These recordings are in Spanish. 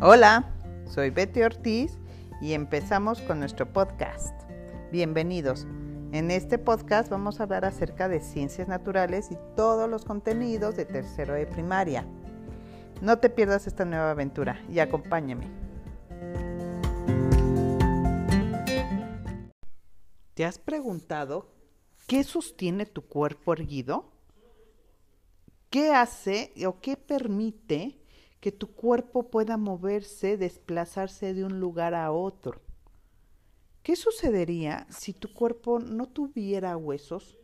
Hola, soy Betty Ortiz y empezamos con nuestro podcast. Bienvenidos. En este podcast vamos a hablar acerca de ciencias naturales y todos los contenidos de tercero de primaria. No te pierdas esta nueva aventura y acompáñame. ¿Te has preguntado qué sostiene tu cuerpo erguido? ¿Qué hace o qué permite que tu cuerpo pueda moverse, desplazarse de un lugar a otro. ¿Qué sucedería si tu cuerpo no tuviera huesos?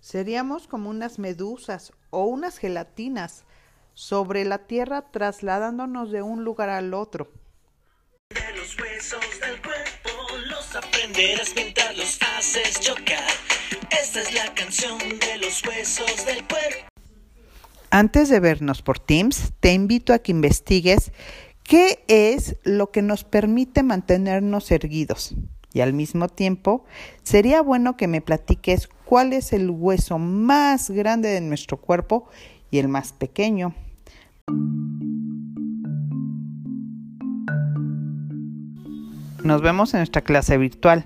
Seríamos como unas medusas o unas gelatinas sobre la tierra trasladándonos de un lugar al otro. De los huesos del cuerpo los aprenderás mientras los haces chocar. Esta es la canción de los huesos del cuerpo. Antes de vernos por Teams, te invito a que investigues qué es lo que nos permite mantenernos erguidos. Y al mismo tiempo, sería bueno que me platiques cuál es el hueso más grande de nuestro cuerpo y el más pequeño. Nos vemos en nuestra clase virtual.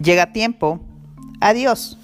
Llega tiempo. Adiós.